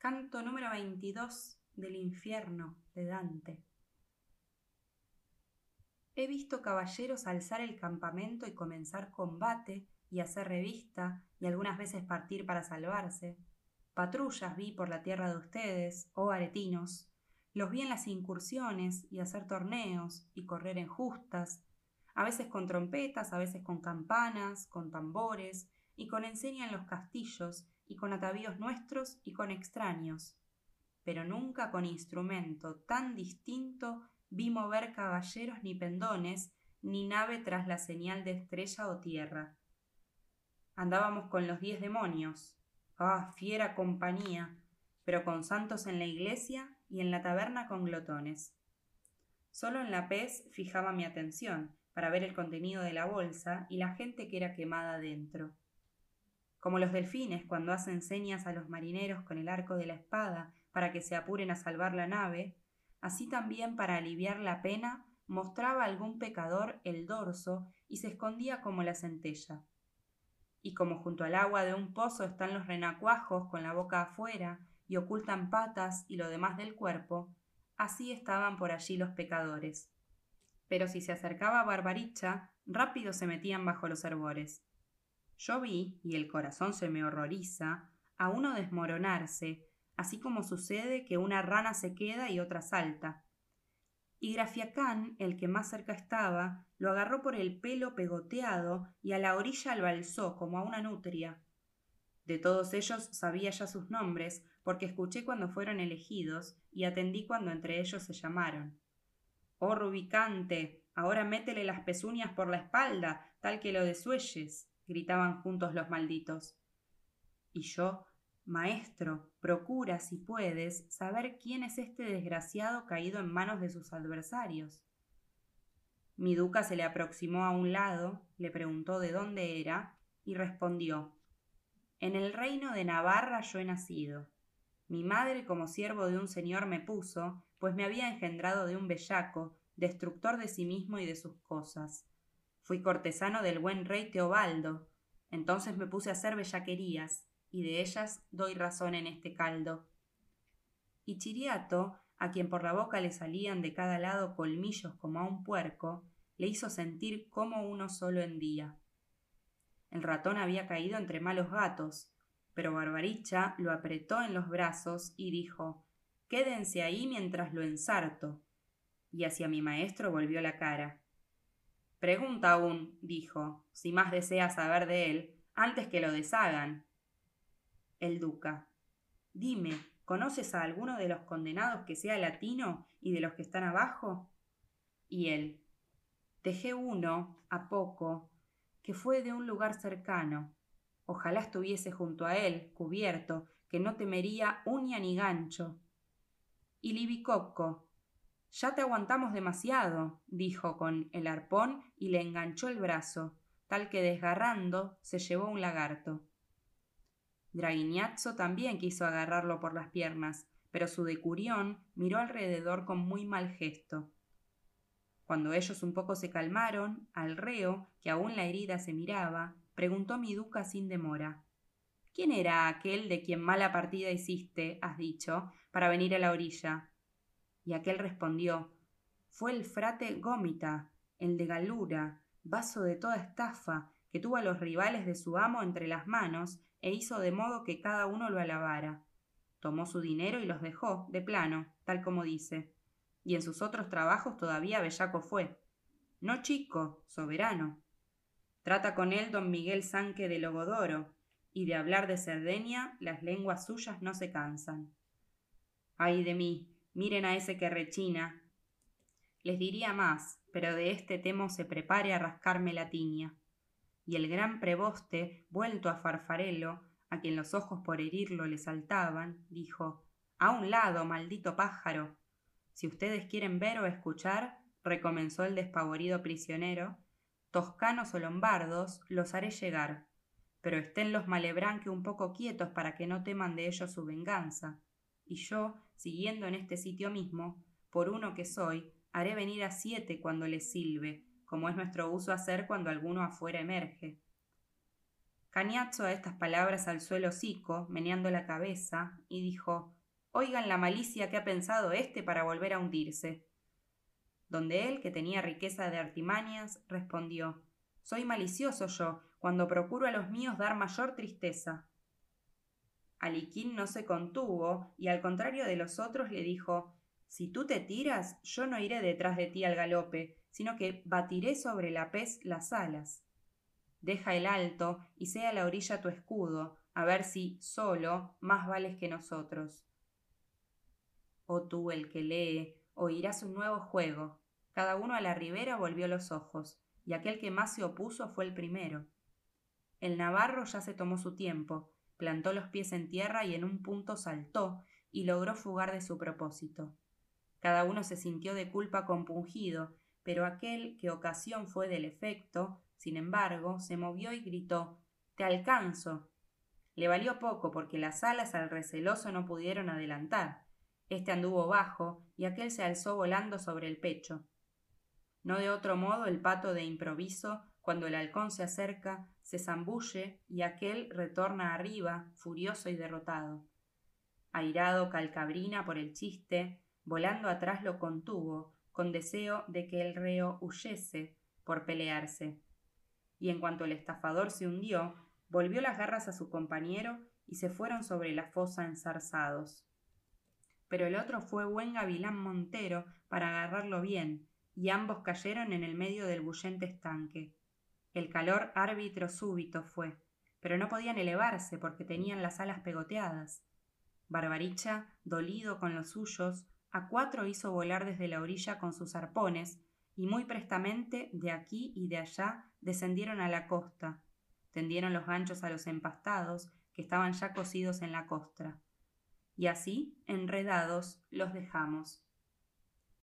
Canto número 22 del infierno de Dante. He visto caballeros alzar el campamento y comenzar combate y hacer revista y algunas veces partir para salvarse. Patrullas vi por la tierra de ustedes, oh aretinos. Los vi en las incursiones y hacer torneos y correr en justas, a veces con trompetas, a veces con campanas, con tambores y con enseña en los castillos y con atavíos nuestros y con extraños, pero nunca con instrumento tan distinto vi mover caballeros ni pendones, ni nave tras la señal de estrella o tierra. Andábamos con los diez demonios, ah, fiera compañía, pero con santos en la iglesia y en la taberna con glotones. Solo en la pez fijaba mi atención, para ver el contenido de la bolsa y la gente que era quemada dentro como los delfines cuando hacen señas a los marineros con el arco de la espada para que se apuren a salvar la nave, así también para aliviar la pena mostraba algún pecador el dorso y se escondía como la centella. Y como junto al agua de un pozo están los renacuajos con la boca afuera y ocultan patas y lo demás del cuerpo, así estaban por allí los pecadores. Pero si se acercaba Barbaricha, rápido se metían bajo los herbores. Yo vi, y el corazón se me horroriza, a uno desmoronarse, así como sucede que una rana se queda y otra salta. Y Grafiacán, el que más cerca estaba, lo agarró por el pelo pegoteado y a la orilla lo alzó como a una nutria. De todos ellos sabía ya sus nombres, porque escuché cuando fueron elegidos y atendí cuando entre ellos se llamaron. Oh Rubicante, ahora métele las pezuñas por la espalda, tal que lo desuelles gritaban juntos los malditos. Y yo, Maestro, procura, si puedes, saber quién es este desgraciado caído en manos de sus adversarios. Mi duca se le aproximó a un lado, le preguntó de dónde era, y respondió En el reino de Navarra yo he nacido. Mi madre como siervo de un señor me puso, pues me había engendrado de un bellaco, destructor de sí mismo y de sus cosas. Fui cortesano del buen rey Teobaldo. Entonces me puse a hacer bellaquerías, y de ellas doy razón en este caldo. Y Chiriato, a quien por la boca le salían de cada lado colmillos como a un puerco, le hizo sentir como uno solo en día. El ratón había caído entre malos gatos, pero Barbaricha lo apretó en los brazos y dijo Quédense ahí mientras lo ensarto. Y hacia mi maestro volvió la cara. Pregunta aún, dijo, si más desea saber de él, antes que lo deshagan. El duca. Dime, ¿conoces a alguno de los condenados que sea latino y de los que están abajo? Y él. Dejé uno, a poco, que fue de un lugar cercano. Ojalá estuviese junto a él, cubierto, que no temería uña ni gancho. Y Libicocco, ya te aguantamos demasiado, dijo con el arpón y le enganchó el brazo, tal que desgarrando se llevó un lagarto. Draguiñazzo también quiso agarrarlo por las piernas, pero su decurión miró alrededor con muy mal gesto. Cuando ellos un poco se calmaron, al reo, que aún la herida se miraba, preguntó mi duca sin demora ¿Quién era aquel de quien mala partida hiciste, has dicho, para venir a la orilla? Y aquel respondió Fue el frate Gómita, el de Galura, vaso de toda estafa, que tuvo a los rivales de su amo entre las manos e hizo de modo que cada uno lo alabara. Tomó su dinero y los dejó, de plano, tal como dice. Y en sus otros trabajos todavía bellaco fue. No chico, soberano. Trata con él don Miguel Sanque de Logodoro, y de hablar de Cerdeña las lenguas suyas no se cansan. Ay de mí, Miren a ese que rechina. Les diría más, pero de este temo se prepare a rascarme la tiña. Y el gran preboste, vuelto a Farfarelo, a quien los ojos por herirlo le saltaban, dijo A un lado, maldito pájaro. Si ustedes quieren ver o escuchar, recomenzó el despavorido prisionero, toscanos o lombardos, los haré llegar, pero estén los malebranque un poco quietos para que no teman de ellos su venganza y yo, siguiendo en este sitio mismo, por uno que soy, haré venir a siete cuando les silbe, como es nuestro uso hacer cuando alguno afuera emerge. Cañazo a estas palabras alzó el hocico, meneando la cabeza, y dijo Oigan la malicia que ha pensado éste para volver a hundirse. Donde él, que tenía riqueza de artimañas, respondió Soy malicioso yo, cuando procuro a los míos dar mayor tristeza. Aliquín no se contuvo, y al contrario de los otros le dijo Si tú te tiras, yo no iré detrás de ti al galope, sino que batiré sobre la pez las alas. Deja el alto y sea la orilla tu escudo, a ver si, solo, más vales que nosotros. Oh tú el que lee, oirás un nuevo juego. Cada uno a la ribera volvió los ojos, y aquel que más se opuso fue el primero. El navarro ya se tomó su tiempo, plantó los pies en tierra y en un punto saltó, y logró fugar de su propósito. Cada uno se sintió de culpa compungido, pero aquel que ocasión fue del efecto, sin embargo, se movió y gritó Te alcanzo. Le valió poco porque las alas al receloso no pudieron adelantar, este anduvo bajo y aquel se alzó volando sobre el pecho. No de otro modo el pato de improviso, cuando el halcón se acerca, se zambulle y aquel retorna arriba, furioso y derrotado. Airado Calcabrina por el chiste, volando atrás lo contuvo, con deseo de que el reo huyese por pelearse. Y en cuanto el estafador se hundió, volvió las garras a su compañero y se fueron sobre la fosa enzarzados pero el otro fue buen gavilán montero para agarrarlo bien, y ambos cayeron en el medio del bullente estanque. El calor árbitro súbito fue, pero no podían elevarse porque tenían las alas pegoteadas. Barbaricha, dolido con los suyos, a cuatro hizo volar desde la orilla con sus arpones, y muy prestamente de aquí y de allá descendieron a la costa, tendieron los ganchos a los empastados que estaban ya cosidos en la costra y así, enredados, los dejamos.